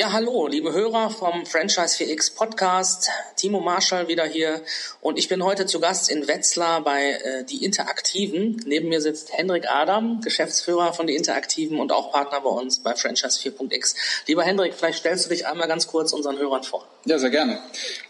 Ja, hallo, liebe Hörer vom Franchise 4X Podcast. Timo Marschall wieder hier und ich bin heute zu Gast in Wetzlar bei äh, Die Interaktiven. Neben mir sitzt Hendrik Adam, Geschäftsführer von Die Interaktiven und auch Partner bei uns bei Franchise 4.x. Lieber Hendrik, vielleicht stellst du dich einmal ganz kurz unseren Hörern vor. Ja, sehr gerne.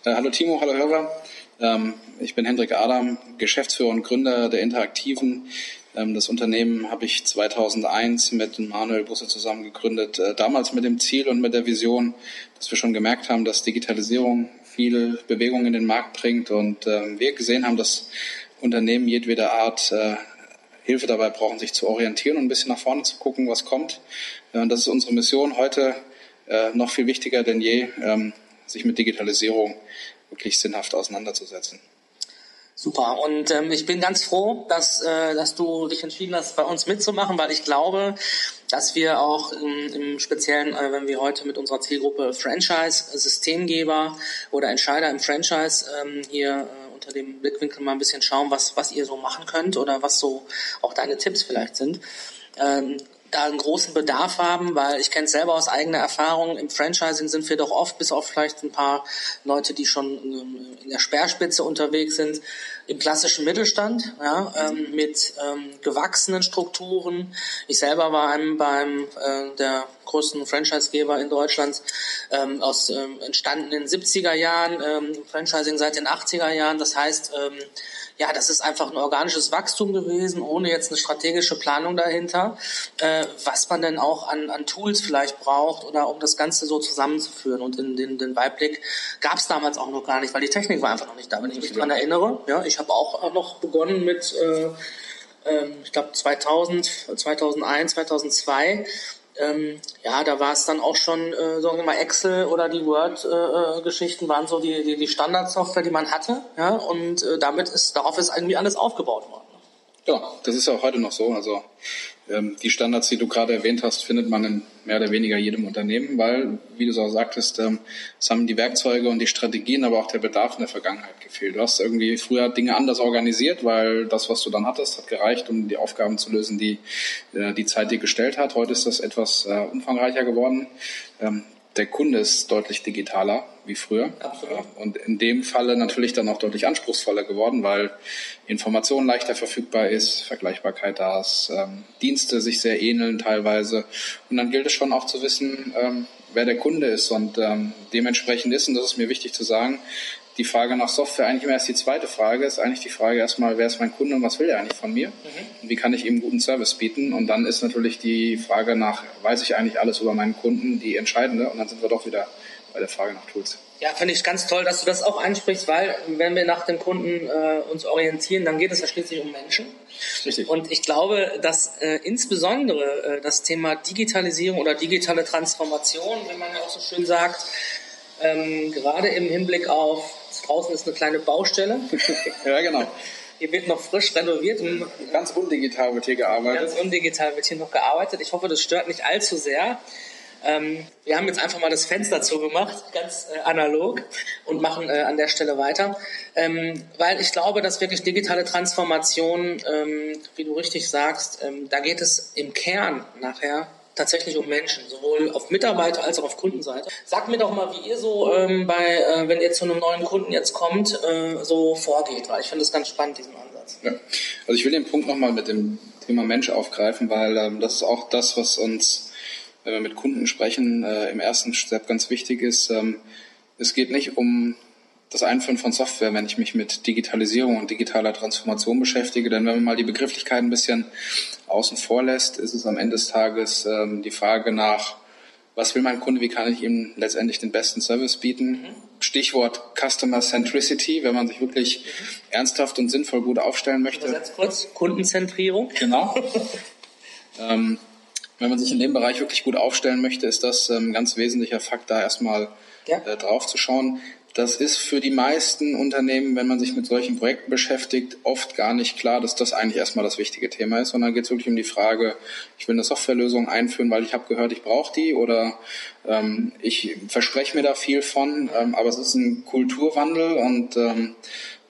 Äh, hallo Timo, hallo Hörer. Ähm, ich bin Hendrik Adam, Geschäftsführer und Gründer der Interaktiven. Ähm, das Unternehmen habe ich 2001 mit Manuel Busse zusammen gegründet, äh, damals mit dem Ziel und mit der Vision, dass wir schon gemerkt haben, dass Digitalisierung viel Bewegung in den Markt bringt und ähm, wir gesehen haben, dass Unternehmen jedweder Art äh, Hilfe dabei brauchen, sich zu orientieren und ein bisschen nach vorne zu gucken, was kommt. Und das ist unsere Mission heute äh, noch viel wichtiger denn je, ähm, sich mit Digitalisierung wirklich sinnhaft auseinanderzusetzen. Super. Und ähm, ich bin ganz froh, dass, äh, dass du dich entschieden hast, bei uns mitzumachen, weil ich glaube, dass wir auch im, im Speziellen, äh, wenn wir heute mit unserer Zielgruppe Franchise, Systemgeber oder Entscheider im Franchise ähm, hier äh, unter dem Blickwinkel mal ein bisschen schauen, was, was ihr so machen könnt oder was so auch deine Tipps vielleicht sind. Ähm, da einen großen Bedarf haben, weil ich kenne es selber aus eigener Erfahrung, im Franchising sind wir doch oft, bis auf vielleicht ein paar Leute, die schon ähm, in der Speerspitze unterwegs sind, im klassischen Mittelstand, ja, ähm, mit ähm, gewachsenen Strukturen. Ich selber war einem beim äh, der größten Franchisegeber in Deutschland ähm, aus ähm, entstanden in den 70er Jahren, ähm, Franchising seit den 80er Jahren. Das heißt, ähm, ja, das ist einfach ein organisches Wachstum gewesen, ohne jetzt eine strategische Planung dahinter, äh, was man denn auch an, an Tools vielleicht braucht oder um das Ganze so zusammenzuführen. Und in den, den Weitblick gab es damals auch noch gar nicht, weil die Technik war einfach noch nicht da. Wenn ich mich daran erinnere, ja, ich habe auch noch begonnen mit, äh, äh, ich glaube 2000, 2001, 2002 ähm, ja, da war es dann auch schon, äh, sagen wir mal, Excel oder die Word-Geschichten äh, waren so die, die, die Standardsoftware, die man hatte. Ja, und äh, damit ist, darauf ist irgendwie alles aufgebaut worden. Ja, das ist ja auch heute noch so. Also die Standards, die du gerade erwähnt hast, findet man in mehr oder weniger jedem Unternehmen, weil, wie du es auch sagtest, ähm, es haben die Werkzeuge und die Strategien, aber auch der Bedarf in der Vergangenheit gefehlt. Du hast irgendwie früher Dinge anders organisiert, weil das, was du dann hattest, hat gereicht, um die Aufgaben zu lösen, die äh, die Zeit dir gestellt hat. Heute ist das etwas äh, umfangreicher geworden. Ähm, der Kunde ist deutlich digitaler wie früher. Absolut. Und in dem Falle natürlich dann auch deutlich anspruchsvoller geworden, weil Information leichter verfügbar ist, Vergleichbarkeit da ist, ähm, Dienste sich sehr ähneln teilweise. Und dann gilt es schon auch zu wissen, ähm, wer der Kunde ist. Und ähm, dementsprechend ist, und das ist mir wichtig zu sagen, die Frage nach Software eigentlich immer erst die zweite Frage, ist eigentlich die Frage erstmal, wer ist mein Kunde und was will er eigentlich von mir? Mhm. Und wie kann ich ihm guten Service bieten? Und dann ist natürlich die Frage nach, weiß ich eigentlich alles über meinen Kunden, die entscheidende. Und dann sind wir doch wieder bei der Frage nach Tools. Ja, finde ich ganz toll, dass du das auch ansprichst, weil wenn wir nach dem Kunden äh, uns orientieren, dann geht es ja schließlich um Menschen. Richtig. Und ich glaube, dass äh, insbesondere äh, das Thema Digitalisierung oder digitale Transformation, wie man ja auch so schön sagt, ähm, gerade im Hinblick auf draußen ist eine kleine Baustelle. ja, genau. Hier wird noch frisch renoviert. Ganz undigital wird hier gearbeitet. Ganz undigital wird hier noch gearbeitet. Ich hoffe, das stört nicht allzu sehr. Ähm, wir haben jetzt einfach mal das Fenster zugemacht, ganz äh, analog, und machen äh, an der Stelle weiter. Ähm, weil ich glaube, dass wirklich digitale Transformation, ähm, wie du richtig sagst, ähm, da geht es im Kern nachher tatsächlich um Menschen, sowohl auf Mitarbeiter- als auch auf Kundenseite. Sagt mir doch mal, wie ihr so ähm, bei, äh, wenn ihr zu einem neuen Kunden jetzt kommt, äh, so vorgeht, weil ich finde das ganz spannend, diesen Ansatz. Ja. Also ich will den Punkt nochmal mit dem Thema Mensch aufgreifen, weil ähm, das ist auch das, was uns, wenn wir mit Kunden sprechen, äh, im ersten Step ganz wichtig ist. Ähm, es geht nicht um das Einführen von Software, wenn ich mich mit Digitalisierung und digitaler Transformation beschäftige. Denn wenn man mal die Begrifflichkeit ein bisschen außen vor lässt, ist es am Ende des Tages ähm, die Frage nach, was will mein Kunde, wie kann ich ihm letztendlich den besten Service bieten? Mhm. Stichwort Customer Centricity, wenn man sich wirklich mhm. ernsthaft und sinnvoll gut aufstellen möchte. Übersetzt kurz, Kundenzentrierung. Genau. ähm, wenn man sich in dem Bereich wirklich gut aufstellen möchte, ist das ein ähm, ganz wesentlicher Fakt, da erstmal ja. äh, drauf zu schauen. Das ist für die meisten Unternehmen, wenn man sich mit solchen Projekten beschäftigt, oft gar nicht klar, dass das eigentlich erstmal das wichtige Thema ist, sondern geht es wirklich um die Frage, ich will eine Softwarelösung einführen, weil ich habe gehört, ich brauche die oder ähm, ich verspreche mir da viel von, ähm, aber es ist ein Kulturwandel und ähm,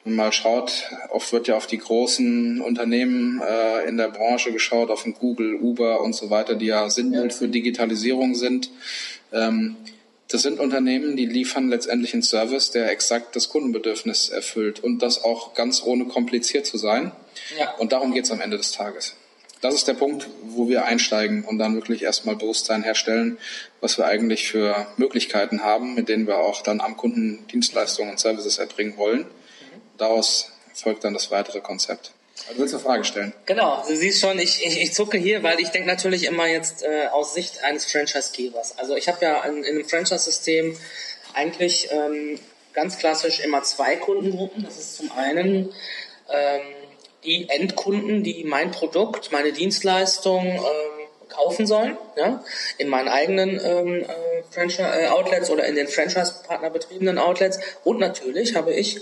man mal schaut, oft wird ja auf die großen Unternehmen äh, in der Branche geschaut, auf Google, Uber und so weiter, die ja Sinnbild für Digitalisierung sind. Ähm, Das sind Unternehmen, die liefern letztendlich einen Service, der exakt das Kundenbedürfnis erfüllt und das auch ganz ohne kompliziert zu sein. Ja. Und darum geht es am Ende des Tages. Das ist der Punkt, wo wir einsteigen und dann wirklich erstmal Bewusstsein herstellen, was wir eigentlich für Möglichkeiten haben, mit denen wir auch dann am Kunden Dienstleistungen und Services erbringen wollen. Daraus folgt dann das weitere Konzept. Du willst eine Frage stellen. Genau, du siehst schon, ich, ich, ich zucke hier, weil ich denke natürlich immer jetzt äh, aus Sicht eines Franchise-Gebers. Also ich habe ja in, in einem Franchise-System eigentlich ähm, ganz klassisch immer zwei Kundengruppen. Das ist zum einen ähm, die Endkunden, die mein Produkt, meine Dienstleistung ähm, kaufen sollen, ja, in meinen eigenen ähm, äh, Franchise-Outlets oder in den Franchise-Partner betriebenen Outlets. Und natürlich habe ich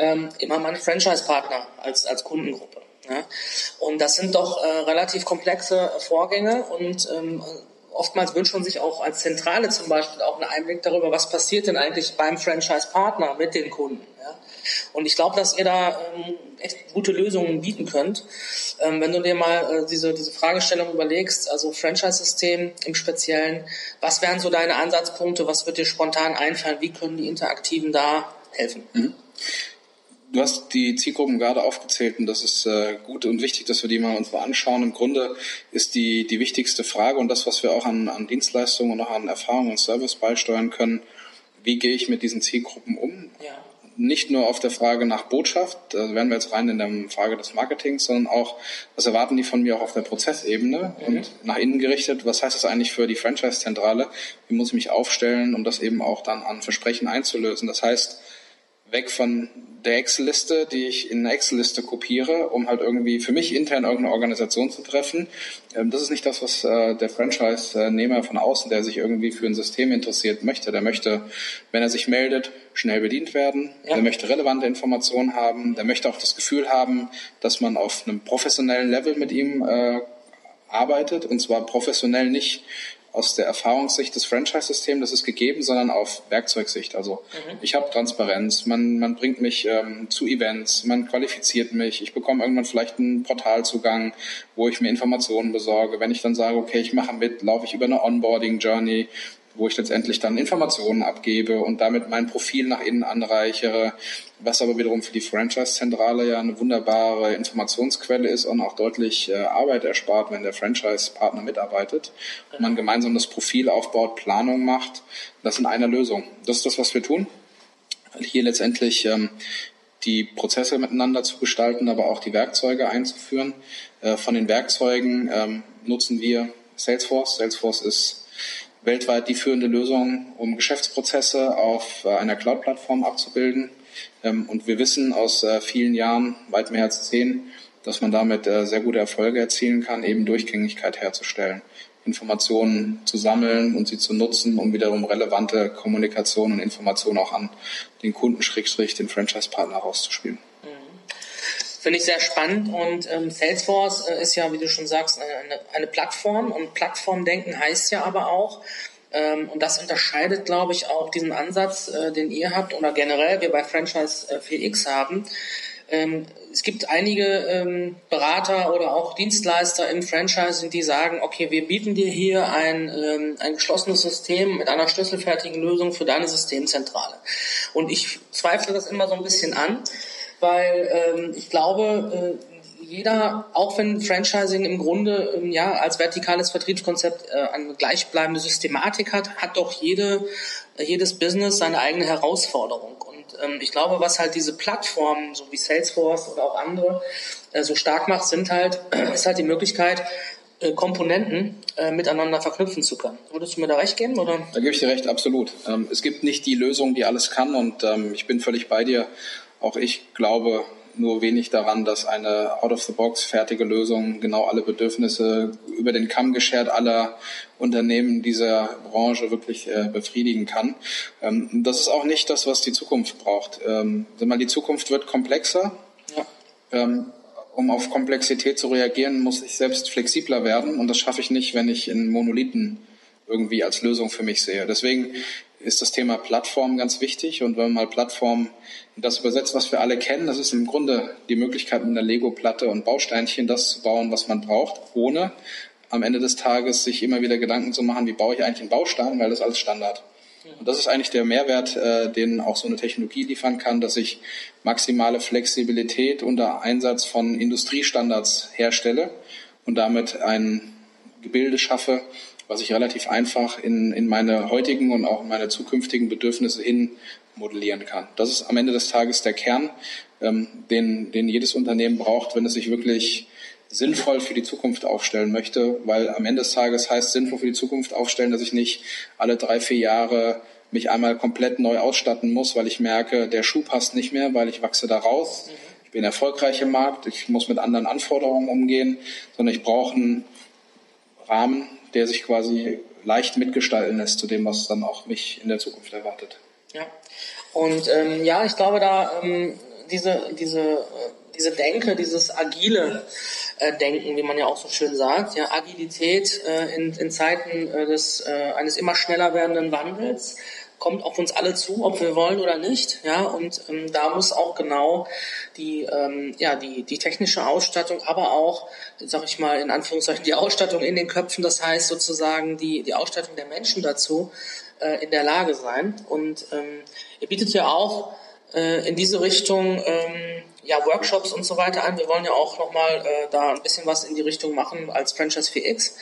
ähm, immer meine Franchise-Partner als, als Kundengruppe. Ja? Und das sind doch äh, relativ komplexe Vorgänge und ähm, oftmals wünscht man sich auch als Zentrale zum Beispiel auch einen Einblick darüber, was passiert denn eigentlich beim Franchise-Partner mit den Kunden. Ja? Und ich glaube, dass ihr da ähm, echt gute Lösungen bieten könnt. Ähm, wenn du dir mal äh, diese, diese Fragestellung überlegst, also Franchise-System im Speziellen, was wären so deine Ansatzpunkte, was wird dir spontan einfallen, wie können die Interaktiven da helfen? Mhm. Du hast die Zielgruppen gerade aufgezählt und das ist äh, gut und wichtig, dass wir die mal uns mal anschauen. Im Grunde ist die, die wichtigste Frage und das, was wir auch an, an Dienstleistungen und auch an Erfahrungen und Service beisteuern können, wie gehe ich mit diesen Zielgruppen um? Ja. Nicht nur auf der Frage nach Botschaft, da wären wir jetzt rein in der Frage des Marketings, sondern auch, was erwarten die von mir auch auf der Prozessebene mhm. und nach innen gerichtet, was heißt das eigentlich für die Franchise-Zentrale? Wie muss ich mich aufstellen, um das eben auch dann an Versprechen einzulösen? Das heißt, weg von der Excel-Liste, die ich in eine Excel-Liste kopiere, um halt irgendwie für mich intern irgendeine Organisation zu treffen. Ähm, das ist nicht das, was äh, der Franchise-Nehmer von außen, der sich irgendwie für ein System interessiert, möchte. Der möchte, wenn er sich meldet, schnell bedient werden. Ja. Der möchte relevante Informationen haben. Der möchte auch das Gefühl haben, dass man auf einem professionellen Level mit ihm äh, arbeitet. Und zwar professionell nicht aus der Erfahrungssicht des Franchise-Systems, das ist gegeben, sondern auf Werkzeugsicht. Also mhm. ich habe Transparenz, man, man bringt mich ähm, zu Events, man qualifiziert mich, ich bekomme irgendwann vielleicht einen Portalzugang, wo ich mir Informationen besorge. Wenn ich dann sage, okay, ich mache mit, laufe ich über eine Onboarding-Journey, wo ich letztendlich dann Informationen abgebe und damit mein Profil nach innen anreichere, was aber wiederum für die Franchise-Zentrale ja eine wunderbare Informationsquelle ist und auch deutlich äh, Arbeit erspart, wenn der Franchise-Partner mitarbeitet und man gemeinsam das Profil aufbaut, Planung macht. Das in einer Lösung. Das ist das, was wir tun. Hier letztendlich ähm, die Prozesse miteinander zu gestalten, aber auch die Werkzeuge einzuführen. Äh, von den Werkzeugen ähm, nutzen wir Salesforce. Salesforce ist weltweit die führende Lösung, um Geschäftsprozesse auf äh, einer Cloud-Plattform abzubilden. Ähm, und wir wissen aus äh, vielen Jahren, weit mehr als zehn, dass man damit äh, sehr gute Erfolge erzielen kann, eben Durchgängigkeit herzustellen, Informationen zu sammeln und sie zu nutzen, um wiederum relevante Kommunikation und Informationen auch an den Kunden, Schrägstrich, den Franchise-Partner rauszuspielen. Finde ich sehr spannend und ähm, Salesforce äh, ist ja, wie du schon sagst, eine, eine Plattform und Plattformdenken heißt ja aber auch, ähm, und das unterscheidet, glaube ich, auch diesen Ansatz, äh, den ihr habt oder generell wir bei Franchise äh, 4X haben. Ähm, es gibt einige ähm, Berater oder auch Dienstleister im Franchising, die sagen, okay, wir bieten dir hier ein, ähm, ein geschlossenes System mit einer schlüsselfertigen Lösung für deine Systemzentrale. Und ich zweifle das immer so ein bisschen an weil ähm, ich glaube, äh, jeder, auch wenn Franchising im Grunde ähm, ja als vertikales Vertriebskonzept äh, eine gleichbleibende Systematik hat, hat doch jede, äh, jedes Business seine eigene Herausforderung. Und ähm, ich glaube, was halt diese Plattformen, so wie Salesforce oder auch andere, äh, so stark macht, sind halt, ist halt die Möglichkeit, äh, Komponenten äh, miteinander verknüpfen zu können. Würdest du mir da recht geben? Oder? Da gebe ich dir recht, absolut. Ähm, es gibt nicht die Lösung, die alles kann und ähm, ich bin völlig bei dir. Auch ich glaube nur wenig daran, dass eine out-of-the-box fertige Lösung genau alle Bedürfnisse über den Kamm geschert aller Unternehmen dieser Branche wirklich äh, befriedigen kann. Ähm, das ist auch nicht das, was die Zukunft braucht. Ähm, die Zukunft wird komplexer. Ja. Ähm, um auf Komplexität zu reagieren, muss ich selbst flexibler werden und das schaffe ich nicht, wenn ich in Monolithen irgendwie als Lösung für mich sehe. Deswegen ist das Thema Plattform ganz wichtig. Und wenn man mal Plattform das übersetzt, was wir alle kennen, das ist im Grunde die Möglichkeit, mit einer Lego-Platte und Bausteinchen das zu bauen, was man braucht, ohne am Ende des Tages sich immer wieder Gedanken zu machen, wie baue ich eigentlich einen Baustein, weil das alles Standard. Und das ist eigentlich der Mehrwert, äh, den auch so eine Technologie liefern kann, dass ich maximale Flexibilität unter Einsatz von Industriestandards herstelle und damit ein Gebilde schaffe, was ich relativ einfach in, in meine heutigen und auch in meine zukünftigen Bedürfnisse hin modellieren kann. Das ist am Ende des Tages der Kern, ähm, den, den jedes Unternehmen braucht, wenn es sich wirklich sinnvoll für die Zukunft aufstellen möchte, weil am Ende des Tages heißt sinnvoll für die Zukunft aufstellen, dass ich nicht alle drei, vier Jahre mich einmal komplett neu ausstatten muss, weil ich merke, der Schuh passt nicht mehr, weil ich wachse da raus. Mhm. Ich bin erfolgreich im Markt, ich muss mit anderen Anforderungen umgehen, sondern ich brauche einen Rahmen, der sich quasi leicht mitgestalten lässt zu dem, was dann auch mich in der Zukunft erwartet. Ja, und ähm, ja, ich glaube, da ähm, diese, diese, äh, diese Denke, dieses agile äh, Denken, wie man ja auch so schön sagt, ja, Agilität äh, in, in Zeiten äh, des, äh, eines immer schneller werdenden Wandels, kommt auf uns alle zu, ob wir wollen oder nicht. Ja, und ähm, da muss auch genau die, ähm, ja, die, die technische Ausstattung, aber auch, sag ich mal, in Anführungszeichen die Ausstattung in den Köpfen, das heißt sozusagen die, die Ausstattung der Menschen dazu, äh, in der Lage sein. Und ähm, ihr bietet ja auch äh, in diese Richtung ähm, ja, Workshops und so weiter an. Wir wollen ja auch nochmal äh, da ein bisschen was in die Richtung machen als Franchise 4X.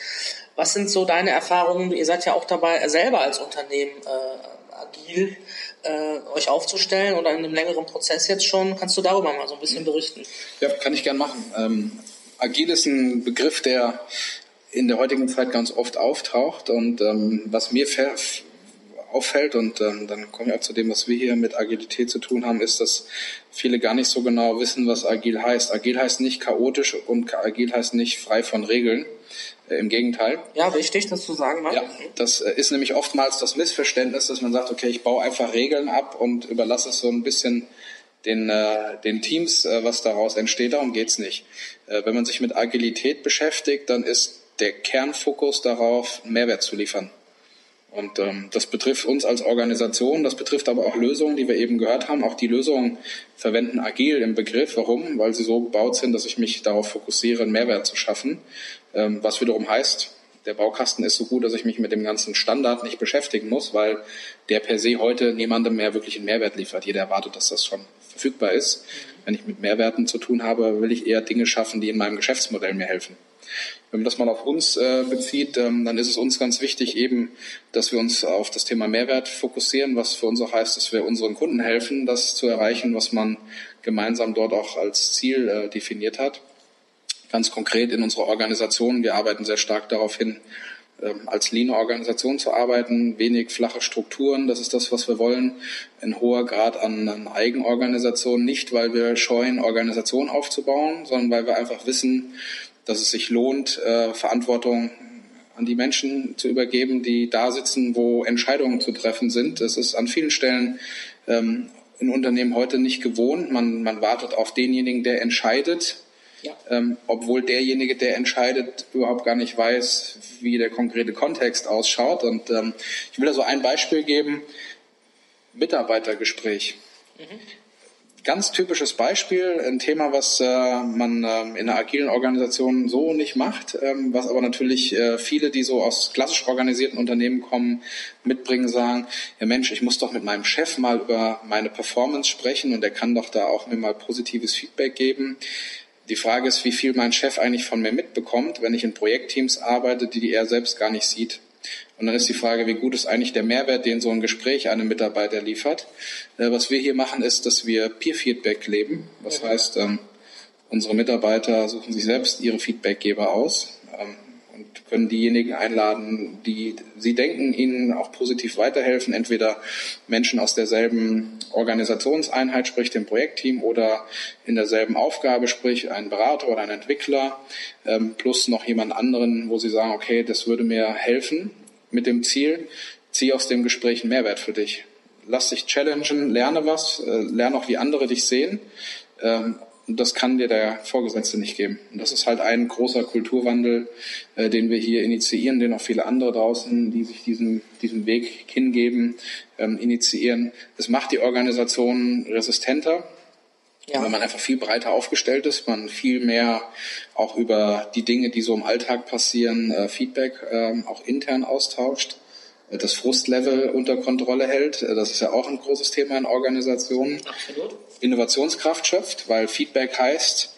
Was sind so deine Erfahrungen? Ihr seid ja auch dabei, selber als Unternehmen äh, agil äh, euch aufzustellen oder in einem längeren Prozess jetzt schon. Kannst du darüber mal so ein bisschen berichten? Ja, kann ich gern machen. Ähm, agil ist ein Begriff, der in der heutigen Zeit ganz oft auftaucht und ähm, was mir auffällt und ähm, dann komme ich auch zu dem, was wir hier mit Agilität zu tun haben, ist, dass viele gar nicht so genau wissen, was agil heißt. Agil heißt nicht chaotisch und agil heißt nicht frei von Regeln. Im Gegenteil. Ja, wichtig, das zu sagen. Ne? Ja, das äh, ist nämlich oftmals das Missverständnis, dass man sagt, okay, ich baue einfach Regeln ab und überlasse es so ein bisschen den, äh, den Teams, äh, was daraus entsteht. Darum geht's nicht. Äh, wenn man sich mit Agilität beschäftigt, dann ist der Kernfokus darauf, Mehrwert zu liefern. Und ähm, das betrifft uns als Organisation, das betrifft aber auch Lösungen, die wir eben gehört haben. Auch die Lösungen verwenden agil im Begriff. Warum? Weil sie so gebaut sind, dass ich mich darauf fokussiere, einen Mehrwert zu schaffen. Ähm, was wiederum heißt, der Baukasten ist so gut, dass ich mich mit dem ganzen Standard nicht beschäftigen muss, weil der per se heute niemandem mehr wirklich einen Mehrwert liefert. Jeder erwartet, dass das schon verfügbar ist. Wenn ich mit Mehrwerten zu tun habe, will ich eher Dinge schaffen, die in meinem Geschäftsmodell mir helfen. Wenn man das mal auf uns äh, bezieht, ähm, dann ist es uns ganz wichtig eben, dass wir uns auf das Thema Mehrwert fokussieren, was für uns auch heißt, dass wir unseren Kunden helfen, das zu erreichen, was man gemeinsam dort auch als Ziel äh, definiert hat. Ganz konkret in unserer Organisation, wir arbeiten sehr stark darauf hin, ähm, als Lean-Organisation zu arbeiten, wenig flache Strukturen, das ist das, was wir wollen. Ein hoher Grad an, an Eigenorganisation, nicht weil wir scheuen, Organisation aufzubauen, sondern weil wir einfach wissen, dass es sich lohnt, äh, Verantwortung an die Menschen zu übergeben, die da sitzen, wo Entscheidungen zu treffen sind. Das ist an vielen Stellen ähm, in Unternehmen heute nicht gewohnt. Man, man wartet auf denjenigen, der entscheidet, ja. ähm, obwohl derjenige, der entscheidet, überhaupt gar nicht weiß, wie der konkrete Kontext ausschaut. Und ähm, ich will da so ein Beispiel geben. Mitarbeitergespräch. Mhm ganz typisches Beispiel, ein Thema, was äh, man äh, in einer agilen Organisation so nicht macht, ähm, was aber natürlich äh, viele, die so aus klassisch organisierten Unternehmen kommen, mitbringen, sagen, ja Mensch, ich muss doch mit meinem Chef mal über meine Performance sprechen und der kann doch da auch mir mal positives Feedback geben. Die Frage ist, wie viel mein Chef eigentlich von mir mitbekommt, wenn ich in Projektteams arbeite, die er selbst gar nicht sieht. Und dann ist die Frage, wie gut ist eigentlich der Mehrwert, den so ein Gespräch einem Mitarbeiter liefert. Äh, was wir hier machen, ist, dass wir Peer-Feedback leben. Das heißt, ähm, unsere Mitarbeiter suchen sich selbst ihre Feedbackgeber aus ähm, und können diejenigen einladen, die sie denken, ihnen auch positiv weiterhelfen. Entweder Menschen aus derselben Organisationseinheit, sprich dem Projektteam, oder in derselben Aufgabe, sprich ein Berater oder ein Entwickler, ähm, plus noch jemand anderen, wo sie sagen, okay, das würde mir helfen mit dem Ziel, zieh aus dem Gespräch einen Mehrwert für dich. Lass dich challengen, lerne was, äh, lerne auch, wie andere dich sehen. Ähm, und das kann dir der Vorgesetzte nicht geben. Und das ist halt ein großer Kulturwandel, äh, den wir hier initiieren, den auch viele andere draußen, die sich diesem, diesem Weg hingeben, ähm, initiieren. Es macht die Organisation resistenter, ja. weil man einfach viel breiter aufgestellt ist, man viel mehr auch über die Dinge, die so im Alltag passieren, äh, Feedback ähm, auch intern austauscht. das Frustlevel unter Kontrolle hält. Das ist ja auch ein großes Thema in Organisationen. Absolut. Innovationskraft schöpft, weil Feedback heißt,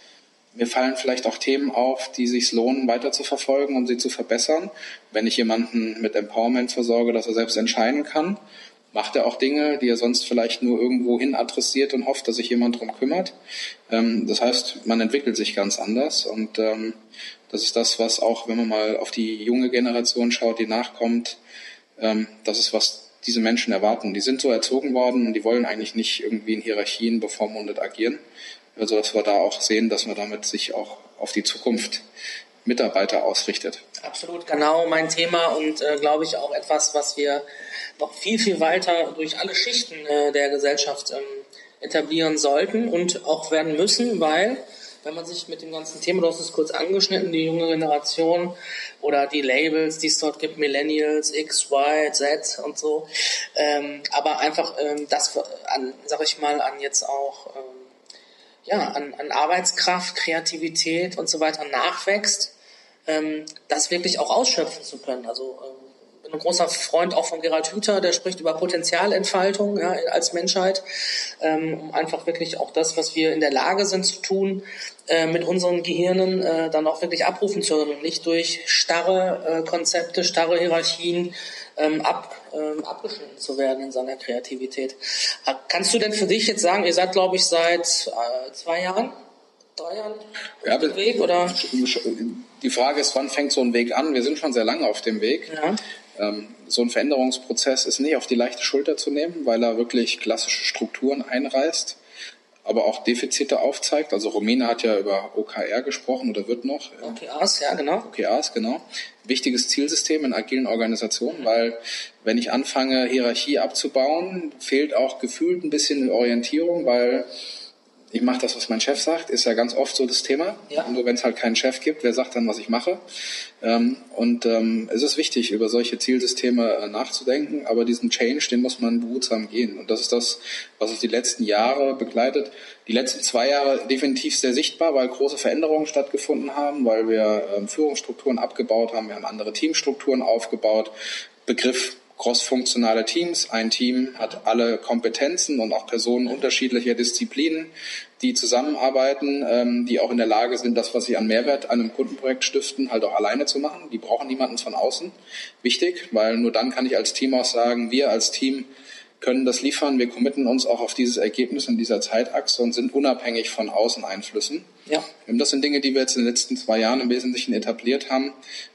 mir fallen vielleicht auch Themen auf, die sich lohnen, weiter zu verfolgen, um sie zu verbessern. Wenn ich jemanden mit Empowerment versorge, dass er selbst entscheiden kann, macht er auch Dinge, die er sonst vielleicht nur irgendwo hin adressiert und hofft, dass sich jemand drum kümmert. Ähm, das heißt, man entwickelt sich ganz anders und ähm, das ist das, was auch, wenn man mal auf die junge Generation schaut, die nachkommt, ähm, das ist, was diese Menschen erwarten. Die sind so erzogen worden und die wollen eigentlich nicht irgendwie in Hierarchien bevormundet agieren. Also dass wir da auch sehen, dass man damit sich auch auf die Zukunft Mitarbeiter ausrichtet. Absolut, genau mein Thema und äh, glaube ich auch etwas, was wir noch viel, viel weiter durch alle Schichten äh, der Gesellschaft ähm, etablieren sollten und auch werden müssen, weil wenn man sich mit dem ganzen Thema, du hast es kurz angeschnitten, die junge Generation oder die Labels, die es dort gibt, Millennials, X, Y, Z und so, ähm, aber einfach ähm, das an, sag ich mal, an jetzt auch ähm, ja, an, an Arbeitskraft, Kreativität und so weiter nachwächst, ähm, das wirklich auch ausschöpfen zu können. Also ähm, bin ein großer Freund auch von Gerald Hüther, der spricht über Potenzialentfaltung ja, als Menschheit, ähm, um einfach wirklich auch das, was wir in der Lage sind zu tun, äh, mit unseren Gehirnen äh, dann auch wirklich abrufen zu können, nicht durch starre äh, Konzepte, starre Hierarchien ähm, ab, ähm, abgeschnitten zu werden in seiner Kreativität. Äh, kannst du denn für dich jetzt sagen, ihr seid, glaube ich, seit äh, zwei Jahren, drei Jahren ja, auf dem Weg, oder? Die Frage ist, wann fängt so ein Weg an? Wir sind schon sehr lange auf dem Weg. Ja. Ähm, so ein Veränderungsprozess ist nicht auf die leichte Schulter zu nehmen, weil er wirklich klassische Strukturen einreißt, aber auch Defizite aufzeigt. Also Romina hat ja über OKR gesprochen oder wird noch. OKRs, ja, genau. OKRs, genau. Wichtiges Zielsystem in agilen Organisationen, weil wenn ich anfange, Hierarchie abzubauen, fehlt auch gefühlt ein bisschen Orientierung, weil ich mache das, was mein Chef sagt, ist ja ganz oft so das Thema. Ja. Nur wenn es halt keinen Chef gibt, wer sagt dann, was ich mache? Ähm, und ähm, es ist wichtig, über solche Zielsysteme äh, nachzudenken, aber diesen Change, den muss man behutsam gehen. Und das ist das, was uns die letzten Jahre begleitet. Die letzten zwei Jahre definitiv sehr sichtbar, weil große Veränderungen stattgefunden haben, weil wir ähm, Führungsstrukturen abgebaut haben, wir haben andere Teamstrukturen aufgebaut. Begriff crossfunktionale Teams. Ein Team hat alle Kompetenzen und auch Personen unterschiedlicher Disziplinen, die zusammenarbeiten, ähm, die auch in der Lage sind, das, was sie an Mehrwert an einem Kundenprojekt stiften, halt auch alleine zu machen. Die brauchen niemanden von außen. Wichtig, weil nur dann kann ich als Team auch sagen, wir als Team können das liefern. Wir committen uns auch auf dieses Ergebnis in dieser Zeitachse und sind unabhängig von Außeneinflüssen. Ja. Das sind Dinge, die wir jetzt in den letzten zwei Jahren im Wesentlichen etabliert haben.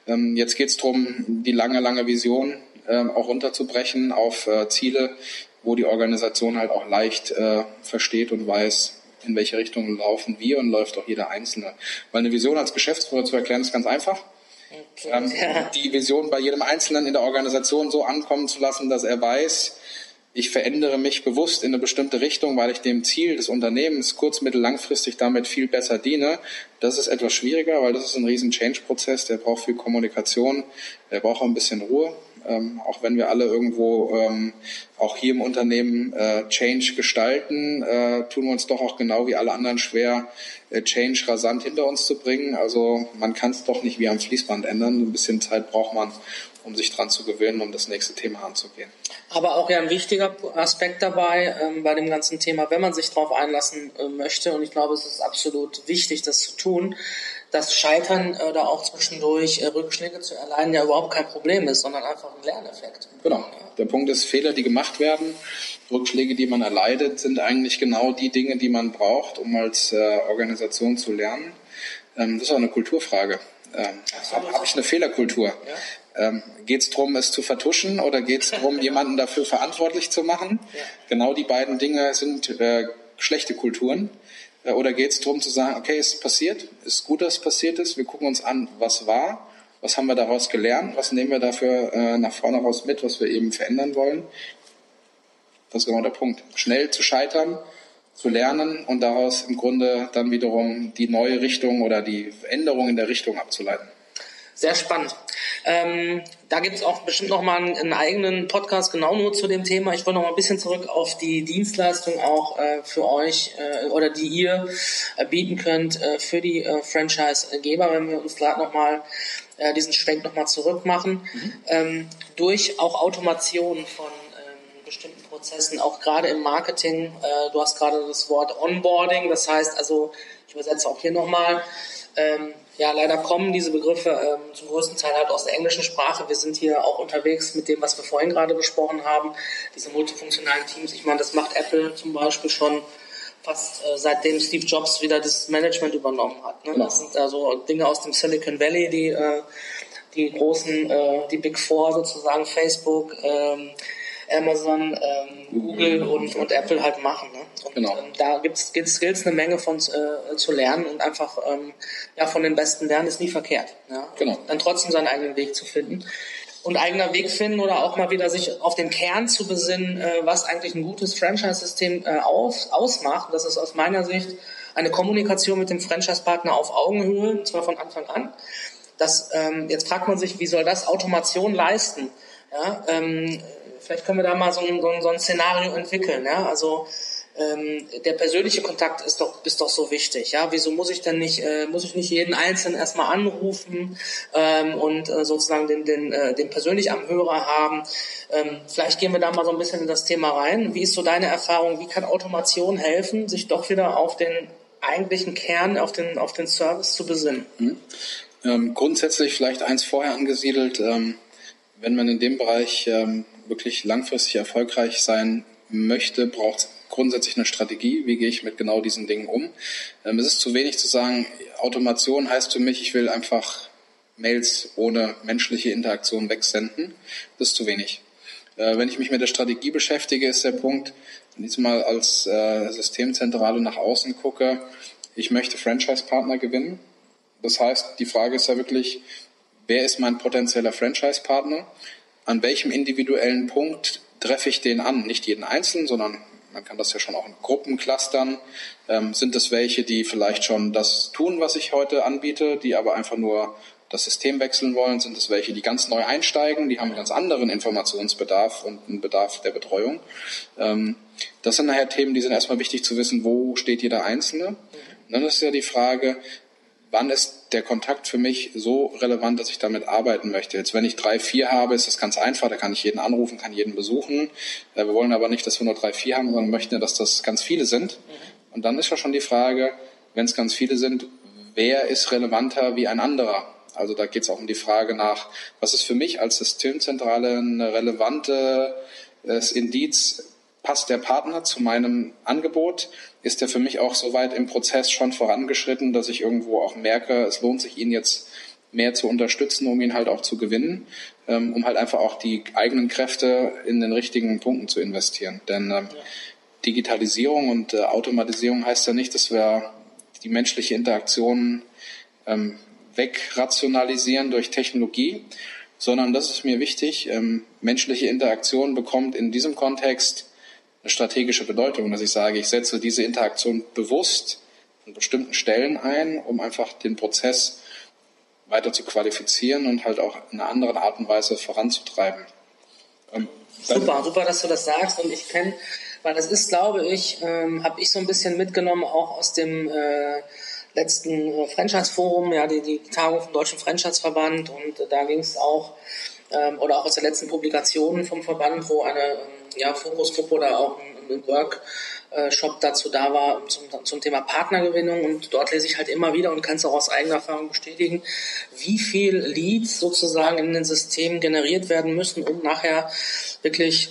Ähm, jetzt geht es darum, die lange, lange Vision ähm, auch runterzubrechen auf äh, Ziele, wo die Organisation halt auch leicht äh, versteht und weiß, in welche Richtung laufen wir und läuft auch jeder Einzelne. Weil eine Vision als Geschäftsführer zu erklären ist ganz einfach. Okay. Ähm, die Vision bei jedem Einzelnen in der Organisation so ankommen zu lassen, dass er weiß, ich verändere mich bewusst in eine bestimmte Richtung, weil ich dem Ziel des Unternehmens kurz-, mittel-, langfristig damit viel besser diene. Das ist etwas schwieriger, weil das ist ein riesen Change-Prozess, der braucht viel Kommunikation, der braucht auch ein bisschen Ruhe. Ähm, auch wenn wir alle irgendwo ähm, auch hier im Unternehmen äh, Change gestalten, äh, tun wir uns doch auch genau wie alle anderen schwer, äh, Change rasant hinter uns zu bringen. Also man kann es doch nicht wie am Fließband ändern. Ein bisschen Zeit braucht man, um sich dran zu gewöhnen, um das nächste Thema anzugehen. Aber auch ja ein wichtiger Aspekt dabei ähm, bei dem ganzen Thema, wenn man sich darauf einlassen äh, möchte, und ich glaube, es ist absolut wichtig, das zu tun, dass Scheitern äh, da auch zwischendurch äh, Rückschläge zu erleiden ja überhaupt kein Problem ist, sondern einfach ein Lerneffekt. Genau. Der Punkt ist, Fehler, die gemacht werden, Rückschläge, die man erleidet, sind eigentlich genau die Dinge, die man braucht, um als äh, Organisation zu lernen. Ähm, das ist auch eine Kulturfrage. Ähm, Habe hab ich eine Fehlerkultur? Ja. Ähm, geht es darum, es zu vertuschen oder geht es darum, jemanden dafür verantwortlich zu machen? Ja. Genau die beiden Dinge sind äh, schlechte Kulturen. Äh, oder geht es darum zu sagen, okay, es ist passiert, ist gut, dass es passiert ist, wir gucken uns an, was war, was haben wir daraus gelernt, was nehmen wir dafür äh, nach vorne raus mit, was wir eben verändern wollen. Das ist genau der Punkt. Schnell zu scheitern, zu lernen und daraus im Grunde dann wiederum die neue Richtung oder die Änderung in der Richtung abzuleiten. Sehr spannend. Ähm, da gibt es auch bestimmt noch mal einen, einen, eigenen Podcast genau nur zu dem Thema. Ich wollte noch mal ein bisschen zurück auf die Dienstleistung auch äh, für euch äh, oder die ihr äh, bieten könnt äh, für die äh, Franchise-Geber, wenn wir uns gerade noch mal äh, diesen Schwenk nochmal zurück machen, mhm. ähm, durch auch Automation von ähm, bestimmten Prozessen, auch gerade im Marketing. Äh, du hast gerade das Wort Onboarding, das heißt also, ich übersetze auch hier nochmal, ähm, ja, leider kommen diese Begriffe ähm, zum größten Teil halt aus der englischen Sprache. Wir sind hier auch unterwegs mit dem, was wir vorhin gerade besprochen haben, diese multifunktionalen Teams. Ich meine, das macht Apple zum Beispiel schon fast äh, seitdem Steve Jobs wieder das Management übernommen hat. Ne? Genau. Das sind also Dinge aus dem Silicon Valley, die äh, die großen, äh, die Big Four sozusagen, Facebook, ähm, Amazon, ähm, Google und, und Apple halt machen. Ne? Und genau. ähm, da gibt es Skills eine Menge von äh, zu lernen und einfach ähm, ja von den Besten lernen ist nie verkehrt. Ja? Genau. dann trotzdem seinen eigenen Weg zu finden. Und eigener Weg finden oder auch mal wieder sich auf den Kern zu besinnen, äh, was eigentlich ein gutes Franchise-System äh, auf, ausmacht. Das ist aus meiner Sicht eine Kommunikation mit dem Franchise-Partner auf Augenhöhe, und zwar von Anfang an. Das, ähm, jetzt fragt man sich, wie soll das Automation leisten? Ja, ähm, vielleicht können wir da mal so ein, so ein, so ein Szenario entwickeln. Ja? Also ähm, der persönliche Kontakt ist doch, ist doch so wichtig. Ja? Wieso muss ich denn nicht, äh, muss ich nicht jeden Einzelnen erstmal anrufen ähm, und äh, sozusagen den, den, äh, den persönlich am Hörer haben? Ähm, vielleicht gehen wir da mal so ein bisschen in das Thema rein. Wie ist so deine Erfahrung? Wie kann Automation helfen, sich doch wieder auf den eigentlichen Kern, auf den, auf den Service zu besinnen? Mhm. Ähm, grundsätzlich vielleicht eins vorher angesiedelt. Ähm, wenn man in dem Bereich ähm, wirklich langfristig erfolgreich sein möchte, braucht es grundsätzlich eine Strategie. Wie gehe ich mit genau diesen Dingen um? Ähm, es ist zu wenig zu sagen, Automation heißt für mich, ich will einfach Mails ohne menschliche Interaktion wegsenden. Das ist zu wenig. Äh, wenn ich mich mit der Strategie beschäftige, ist der Punkt, diesmal als äh, Systemzentrale nach außen gucke, ich möchte Franchise-Partner gewinnen. Das heißt, die Frage ist ja wirklich, wer ist mein potenzieller Franchise-Partner? An welchem individuellen Punkt treffe ich den an? Nicht jeden Einzelnen, sondern man kann das ja schon auch in Gruppen clustern. Ähm, sind es welche, die vielleicht schon das tun, was ich heute anbiete, die aber einfach nur das System wechseln wollen? Sind es welche, die ganz neu einsteigen, die haben einen ganz anderen Informationsbedarf und einen Bedarf der Betreuung? Ähm, das sind nachher Themen, die sind erstmal wichtig zu wissen, wo steht jeder Einzelne. Und dann ist ja die Frage, wann ist der Kontakt für mich so relevant, dass ich damit arbeiten möchte. Jetzt, wenn ich drei, vier habe, ist das ganz einfach. Da kann ich jeden anrufen, kann jeden besuchen. Äh, wir wollen aber nicht, dass wir nur drei, vier haben, sondern möchten, dass das ganz viele sind. Und dann ist ja schon die Frage, wenn es ganz viele sind, wer ist relevanter wie ein anderer? Also da geht es auch um die Frage nach, was ist für mich als Systemzentrale ein relevantes Indiz, passt der Partner zu meinem Angebot? Ist er für mich auch soweit im Prozess schon vorangeschritten, dass ich irgendwo auch merke, es lohnt sich, ihn jetzt mehr zu unterstützen, um ihn halt auch zu gewinnen, ähm, um halt einfach auch die eigenen Kräfte in den richtigen Punkten zu investieren. Denn ähm, Digitalisierung und äh, Automatisierung heißt ja nicht, dass wir die menschliche Interaktion ähm, wegrationalisieren durch Technologie, sondern das ist mir wichtig. Ähm, menschliche Interaktion bekommt in diesem Kontext eine strategische Bedeutung, dass ich sage, ich setze diese Interaktion bewusst an bestimmten Stellen ein, um einfach den Prozess weiter zu qualifizieren und halt auch in einer anderen Art und Weise voranzutreiben. Ähm, super, super, dass du das sagst und ich kenne, weil das ist, glaube ich, ähm, habe ich so ein bisschen mitgenommen auch aus dem äh, letzten äh, Franchise-Forum, ja, die, die Tagung vom Deutschen Franchise-Verband und äh, da ging es auch, ähm, oder auch aus der letzten Publikation vom Verband, wo eine ähm, ja, Fokusgruppe oder auch ein, ein Workshop dazu da war zum, zum Thema Partnergewinnung und dort lese ich halt immer wieder und kann es auch aus eigener Erfahrung bestätigen, wie viel Leads sozusagen in den Systemen generiert werden müssen, um nachher wirklich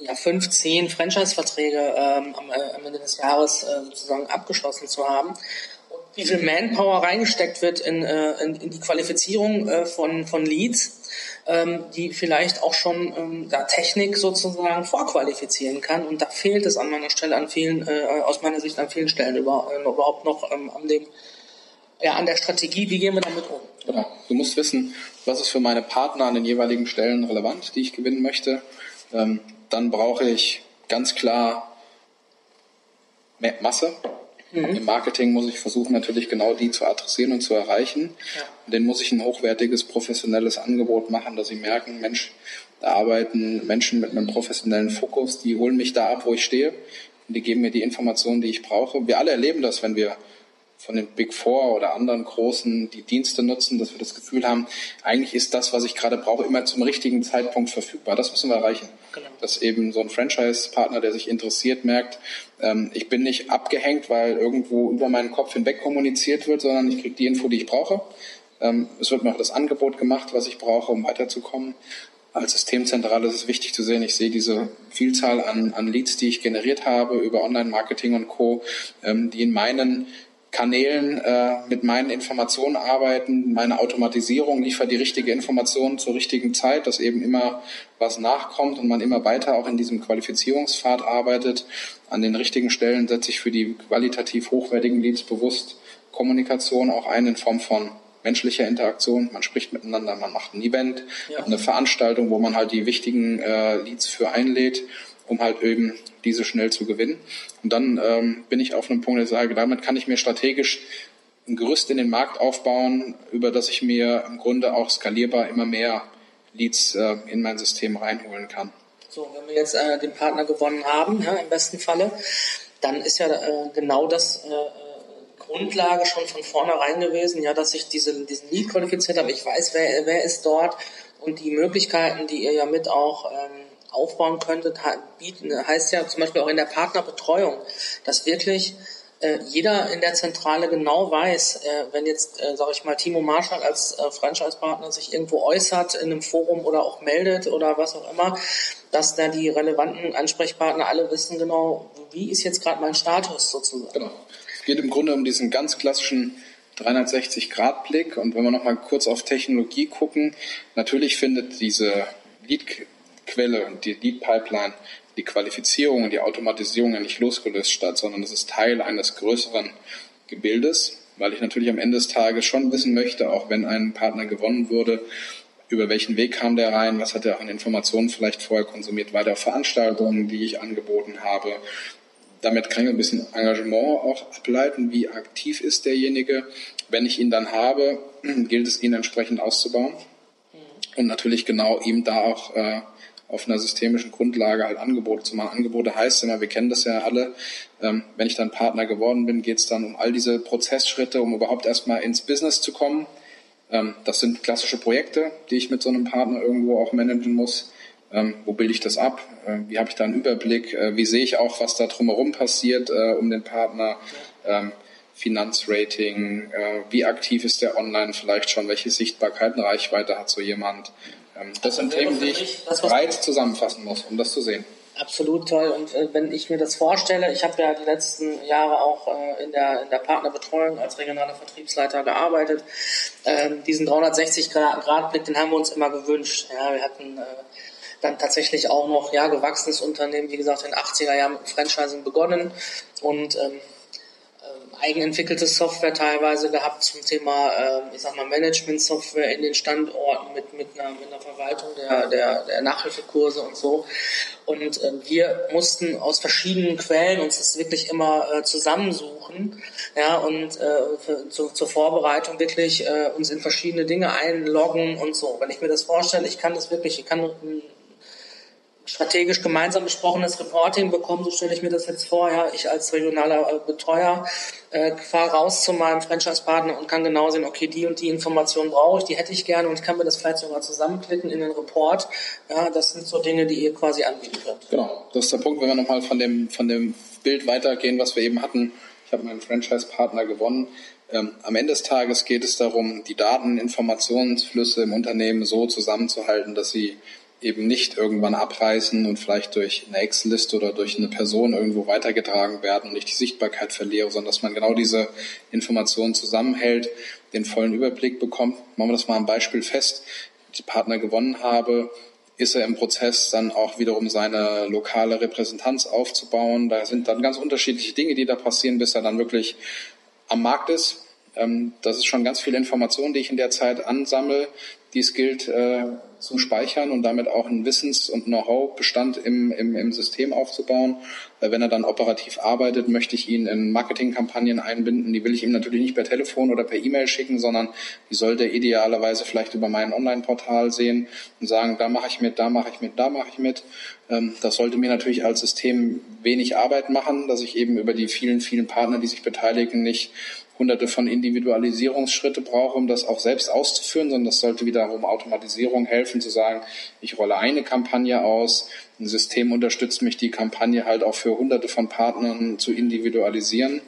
ja, fünf, zehn Franchise-Verträge ähm, am, äh, Ende des Jahres äh, sozusagen abgeschlossen zu haben. Und wie viel Manpower reingesteckt wird in, äh, in, in die Qualifizierung äh, von, von Leads ähm, die vielleicht auch schon ähm, da Technik sozusagen vorqualifizieren kann. Und da fehlt es an meiner Stelle an vielen, äh, aus meiner Sicht an vielen Stellen über, äh, überhaupt noch ähm, an dem, ja, an der Strategie, wie gehen wir damit um? Genau. Du musst wissen, was ist für meine Partner an den jeweiligen Stellen relevant, die ich gewinnen möchte. Ähm, dann brauche ich ganz klar Masse, Mhm. Im Marketing muss ich versuchen, natürlich genau die zu adressieren und zu erreichen. Ja. Den muss ich ein hochwertiges, professionelles Angebot machen, dass sie merken, Mensch, da arbeiten Menschen mit einem professionellen Fokus, die holen mich da ab, wo ich stehe und die geben mir die Informationen, die ich brauche. Wir alle erleben das, wenn wir von den Big Four oder anderen großen, die Dienste nutzen, dass wir das Gefühl haben, eigentlich ist das, was ich gerade brauche, immer zum richtigen Zeitpunkt verfügbar. Das müssen wir erreichen. Genau. Dass eben so ein Franchise-Partner, der sich interessiert, merkt, ähm, ich bin nicht abgehängt, weil irgendwo über meinen Kopf hinweg kommuniziert wird, sondern ich kriege die Info, die ich brauche. Ähm, es wird mir auch das Angebot gemacht, was ich brauche, um weiterzukommen. Als Systemzentrale ist es wichtig zu sehen, ich sehe diese Vielzahl an, an Leads, die ich generiert habe über Online-Marketing und Co., ähm, die in meinen Kanälen äh, mit meinen Informationen arbeiten. Meine Automatisierung liefert die richtige Information zur richtigen Zeit, dass eben immer was nachkommt und man immer weiter auch in diesem Qualifizierungspfad arbeitet. An den richtigen Stellen setze ich für die qualitativ hochwertigen Leads bewusst Kommunikation auch ein in Form von menschlicher Interaktion. Man spricht miteinander, man macht ein Event, ja. eine Veranstaltung, wo man halt die wichtigen äh, Leads für einlädt um halt eben diese schnell zu gewinnen. Und dann ähm, bin ich auf einem Punkt, der sage, damit kann ich mir strategisch ein Gerüst in den Markt aufbauen, über das ich mir im Grunde auch skalierbar immer mehr Leads äh, in mein System reinholen kann. So, wenn wir jetzt äh, den Partner gewonnen haben, ja, im besten Falle, dann ist ja äh, genau das äh, Grundlage schon von vornherein gewesen, ja, dass ich diese, diesen Lead qualifiziert habe. Ich weiß, wer, wer ist dort und die Möglichkeiten, die ihr ja mit auch ähm, aufbauen könntet, bieten, heißt ja zum Beispiel auch in der Partnerbetreuung, dass wirklich äh, jeder in der Zentrale genau weiß, äh, wenn jetzt, äh, sage ich mal, Timo Marschall als äh, Franchise-Partner sich irgendwo äußert in einem Forum oder auch meldet oder was auch immer, dass da die relevanten Ansprechpartner alle wissen genau, wie ist jetzt gerade mein Status sozusagen. Genau. Es geht im Grunde um diesen ganz klassischen 360-Grad-Blick und wenn wir nochmal kurz auf Technologie gucken, natürlich findet diese Lead Quelle und die Lead Pipeline, die Qualifizierung und die Automatisierung ja nicht losgelöst statt, sondern es ist Teil eines größeren Gebildes, weil ich natürlich am Ende des Tages schon wissen möchte, auch wenn ein Partner gewonnen würde, über welchen Weg kam der rein, was hat er an Informationen vielleicht vorher konsumiert, weiter Veranstaltungen, die ich angeboten habe. Damit kann ich ein bisschen Engagement auch ableiten, wie aktiv ist derjenige. Wenn ich ihn dann habe, gilt es, ihn entsprechend auszubauen und natürlich genau ihm da auch äh, auf einer systemischen Grundlage halt Angebote zu machen. Angebote heißt immer, wir kennen das ja alle, ähm, wenn ich dann Partner geworden bin, geht es dann um all diese Prozessschritte, um überhaupt erstmal ins Business zu kommen. Ähm, das sind klassische Projekte, die ich mit so einem Partner irgendwo auch managen muss. Ähm, wo bilde ich das ab? Äh, wie habe ich da einen Überblick? Äh, wie sehe ich auch, was da drumherum passiert äh, um den Partner? Ähm, Finanzrating, äh, wie aktiv ist der online vielleicht schon, welche Sichtbarkeiten, Reichweite hat so jemand, das sind Themen, die ich breit zusammenfassen muss, um das zu sehen. Absolut toll. Und äh, wenn ich mir das vorstelle, ich habe ja die letzten Jahre auch äh, in, der, in der Partnerbetreuung als regionaler Vertriebsleiter gearbeitet. Ähm, diesen 360-Grad-Blick, den haben wir uns immer gewünscht. Ja, wir hatten äh, dann tatsächlich auch noch ja, gewachsenes Unternehmen, wie gesagt, in den 80er Jahren mit Franchising begonnen. Und ähm, eigenentwickelte Software teilweise gehabt zum Thema, äh, ich sag mal, Management-Software in den Standorten mit, mit, einer, mit einer Verwaltung der, der, der Nachhilfekurse und so. Und äh, wir mussten aus verschiedenen Quellen uns das wirklich immer äh, zusammensuchen, ja, und äh, für, zu, zur Vorbereitung wirklich äh, uns in verschiedene Dinge einloggen und so. Wenn ich mir das vorstelle, ich kann das wirklich, ich kann strategisch gemeinsam besprochenes Reporting bekommen, so stelle ich mir das jetzt vor. Ja, ich als regionaler äh, Betreuer äh, fahre raus zu meinem Franchise-Partner und kann genau sehen, okay, die und die Informationen brauche ich, die hätte ich gerne und ich kann mir das vielleicht sogar zusammenklicken in den Report. Ja, das sind so Dinge, die ihr quasi anbieten könnt. Genau, das ist der Punkt, wenn wir nochmal von dem, von dem Bild weitergehen, was wir eben hatten. Ich habe meinen Franchise-Partner gewonnen. Ähm, am Ende des Tages geht es darum, die Daten, Informationsflüsse im Unternehmen so zusammenzuhalten, dass sie eben nicht irgendwann abreißen und vielleicht durch eine Excel-Liste oder durch eine Person irgendwo weitergetragen werden und ich die Sichtbarkeit verliere, sondern dass man genau diese Informationen zusammenhält, den vollen Überblick bekommt. Machen wir das mal am Beispiel fest. Die Partner gewonnen habe, ist er im Prozess dann auch wiederum seine lokale Repräsentanz aufzubauen. Da sind dann ganz unterschiedliche Dinge, die da passieren, bis er dann wirklich am Markt ist. Ähm, das ist schon ganz viel Information, die ich in der Zeit ansammle, die es gilt äh, zu speichern und damit auch einen Wissens- und Know-how-Bestand im, im, im System aufzubauen. Weil wenn er dann operativ arbeitet, möchte ich ihn in Marketingkampagnen einbinden. Die will ich ihm natürlich nicht per Telefon oder per E-Mail schicken, sondern die sollte er idealerweise vielleicht über mein Online-Portal sehen und sagen, da mache ich mit, da mache ich mit, da mache ich mit. Ähm, das sollte mir natürlich als System wenig Arbeit machen, dass ich eben über die vielen, vielen Partner, die sich beteiligen, nicht hunderte von Individualisierungsschritte brauche, um das auch selbst auszuführen, sondern das sollte wiederum Automatisierung helfen, zu sagen, ich rolle eine Kampagne aus, ein System unterstützt mich, die Kampagne halt auch für hunderte von Partnern zu individualisieren.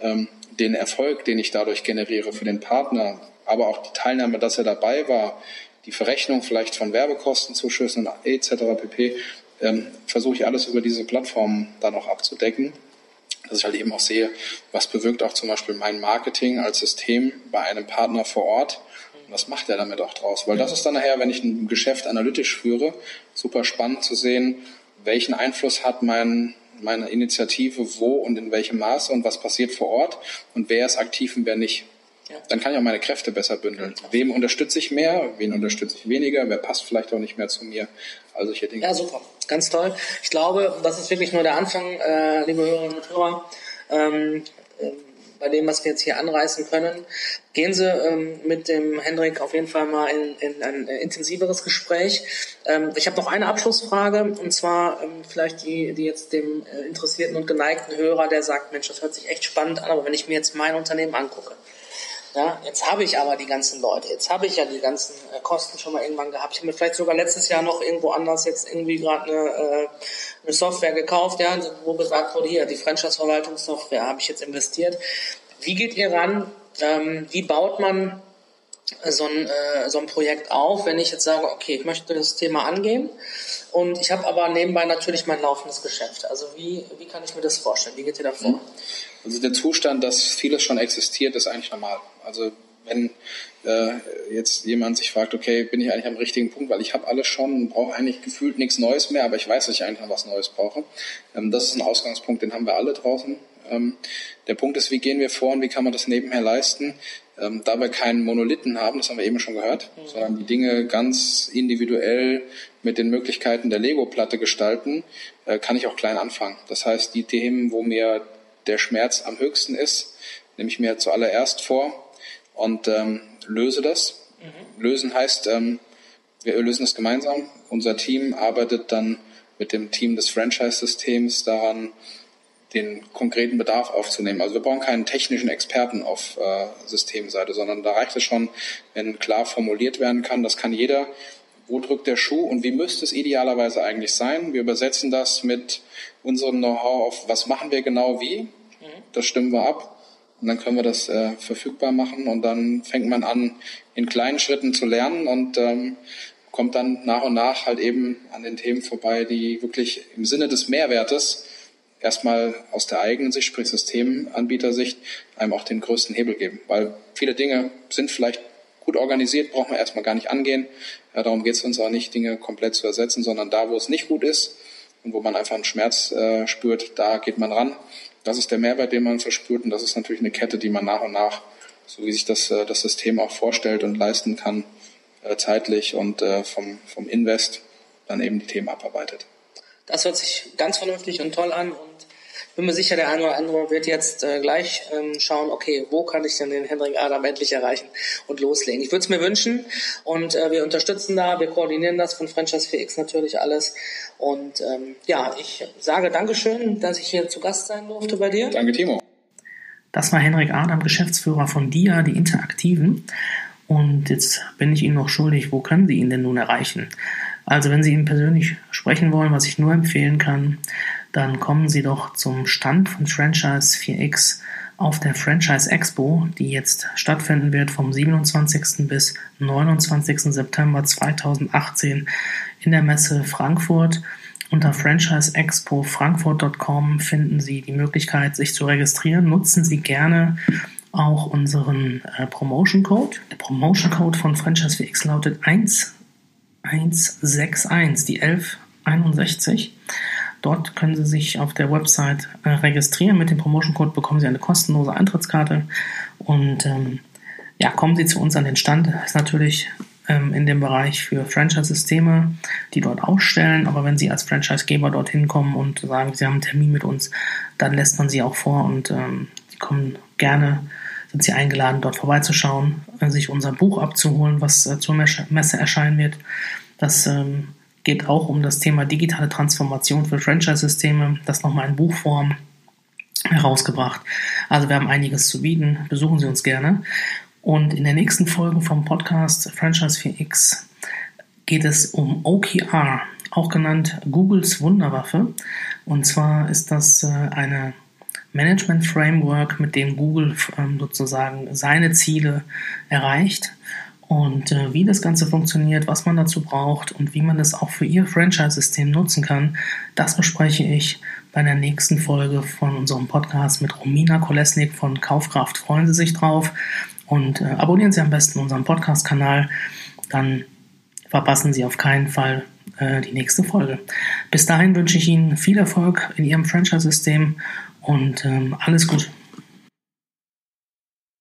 Ähm, den Erfolg, den ich dadurch generiere für den Partner, aber auch die Teilnahme, dass er dabei war, die Verrechnung vielleicht von Werbekostenzuschüssen etc. pp. Ähm, versuche ich alles über diese Plattform dann auch abzudecken. Dass ich halt eben auch sehe, was bewirkt auch zum Beispiel mein Marketing als System bei einem Partner vor Ort. Und was macht er damit auch draus? Weil das ist dann nachher, wenn ich ein Geschäft analytisch führe, super spannend zu sehen, welchen Einfluss hat mein, meine Initiative wo und in welchem Maße und was passiert vor Ort und wer ist aktiv und wer nicht. Dann kann ich auch meine Kräfte besser bündeln. Wem unterstütze ich mehr, wen unterstütze ich weniger, wer passt vielleicht auch nicht mehr zu mir. Also ich Dinge. Ja, super. Ganz toll. Ich glaube, das ist wirklich nur der Anfang, äh, liebe Hörerinnen und Hörer. Ähm, äh, bei dem, was wir jetzt hier anreißen können. Gehen Sie ähm, mit dem Hendrik auf jeden Fall mal in, in ein äh, intensiveres Gespräch. Ähm, ich habe noch eine Abschlussfrage und zwar ähm, vielleicht die, die jetzt dem äh, interessierten und geneigten Hörer, der sagt, Mensch, das hört sich echt spannend an, aber wenn ich mir jetzt mein Unternehmen angucke, ja, jetzt habe ich aber die ganzen Leute, jetzt habe ich ja die ganzen äh, Kosten schon mal irgendwann gehabt. Ich habe mir vielleicht sogar letztes Jahr noch irgendwo anders jetzt irgendwie gerade eine, äh, eine Software gekauft, ja, wo gesagt wurde, hier, die Franchise-Verwaltungssoftware habe ich jetzt investiert. Wie geht ihr ran? Ähm, wie baut man so ein, äh, so ein Projekt auf, wenn ich jetzt sage, okay, ich möchte das Thema angehen und ich habe aber nebenbei natürlich mein laufendes Geschäft. Also wie, wie kann ich mir das vorstellen? Wie geht ihr da vor? Also der Zustand, dass vieles schon existiert, ist eigentlich normal. Also wenn äh, jetzt jemand sich fragt, okay, bin ich eigentlich am richtigen Punkt, weil ich habe alles schon und brauche eigentlich gefühlt nichts Neues mehr, aber ich weiß, dass ich eigentlich noch was Neues brauche. Ähm, das ist ein Ausgangspunkt, den haben wir alle draußen. Ähm, der Punkt ist, wie gehen wir vor und wie kann man das nebenher leisten? Ähm, da wir keinen Monolithen haben, das haben wir eben schon gehört, mhm. sondern die Dinge ganz individuell mit den Möglichkeiten der Lego-Platte gestalten, äh, kann ich auch klein anfangen. Das heißt, die Themen, wo mir der Schmerz am höchsten ist, nehme ich mir zuallererst vor und ähm, löse das. Mhm. Lösen heißt, ähm, wir lösen es gemeinsam. Unser Team arbeitet dann mit dem Team des Franchise-Systems daran, den konkreten Bedarf aufzunehmen. Also wir brauchen keinen technischen Experten auf äh, Systemseite, sondern da reicht es schon, wenn klar formuliert werden kann, das kann jeder, wo drückt der Schuh und wie müsste es idealerweise eigentlich sein. Wir übersetzen das mit unserem Know-how auf, was machen wir genau wie. Mhm. Das stimmen wir ab und dann können wir das äh, verfügbar machen und dann fängt man an, in kleinen Schritten zu lernen und ähm, kommt dann nach und nach halt eben an den Themen vorbei, die wirklich im Sinne des Mehrwertes erstmal aus der eigenen Sicht, sprich Systemanbietersicht, einem auch den größten Hebel geben. Weil viele Dinge sind vielleicht gut organisiert, braucht man erstmal gar nicht angehen. Ja, darum geht es uns auch nicht, Dinge komplett zu ersetzen, sondern da, wo es nicht gut ist und wo man einfach einen Schmerz äh, spürt, da geht man ran das ist der Mehrwert, den man verspürt und das ist natürlich eine Kette, die man nach und nach, so wie sich das, äh, das System auch vorstellt und leisten kann, äh, zeitlich und äh, vom, vom Invest dann eben die Themen abarbeitet. Das hört sich ganz vernünftig und toll an und bin mir sicher, der eine oder andere wird jetzt äh, gleich ähm, schauen, okay, wo kann ich denn den Hendrik Adam endlich erreichen und loslegen. Ich würde es mir wünschen und äh, wir unterstützen da, wir koordinieren das von Franchise 4X natürlich alles. Und ähm, ja, ich sage Dankeschön, dass ich hier zu Gast sein durfte bei dir. Danke, Timo. Das war Henrik Adam, Geschäftsführer von DIA, die Interaktiven. Und jetzt bin ich Ihnen noch schuldig, wo können Sie ihn denn nun erreichen? Also wenn Sie ihn persönlich sprechen wollen, was ich nur empfehlen kann, dann kommen Sie doch zum Stand von Franchise 4X auf der Franchise Expo, die jetzt stattfinden wird vom 27. bis 29. September 2018 in der Messe Frankfurt. Unter franchiseexpofrankfurt.com finden Sie die Möglichkeit, sich zu registrieren. Nutzen Sie gerne auch unseren äh, Promotion Code. Der Promotion Code von Franchise 4X lautet 1161, die 1161. Dort können Sie sich auf der Website äh, registrieren. Mit dem Promotion Code bekommen Sie eine kostenlose Eintrittskarte. Und ähm, ja, kommen Sie zu uns an den Stand. Das ist natürlich ähm, in dem Bereich für Franchise-Systeme, die dort ausstellen. Aber wenn Sie als Franchisegeber dorthin kommen und sagen, Sie haben einen Termin mit uns, dann lässt man Sie auch vor und ähm, Sie kommen gerne, sind Sie eingeladen, dort vorbeizuschauen, äh, sich unser Buch abzuholen, was äh, zur Messe erscheinen wird. Das ähm, geht auch um das Thema digitale Transformation für Franchise-Systeme, das nochmal in Buchform herausgebracht. Also wir haben einiges zu bieten, besuchen Sie uns gerne. Und in der nächsten Folge vom Podcast Franchise 4X geht es um OKR, auch genannt Googles Wunderwaffe. Und zwar ist das äh, eine Management Framework, mit dem Google ähm, sozusagen seine Ziele erreicht. Und äh, wie das Ganze funktioniert, was man dazu braucht und wie man das auch für Ihr Franchise-System nutzen kann, das bespreche ich bei der nächsten Folge von unserem Podcast mit Romina Kolesnik von Kaufkraft. Freuen Sie sich drauf und äh, abonnieren Sie am besten unseren Podcast-Kanal. Dann verpassen Sie auf keinen Fall äh, die nächste Folge. Bis dahin wünsche ich Ihnen viel Erfolg in Ihrem Franchise-System und ähm, alles Gute.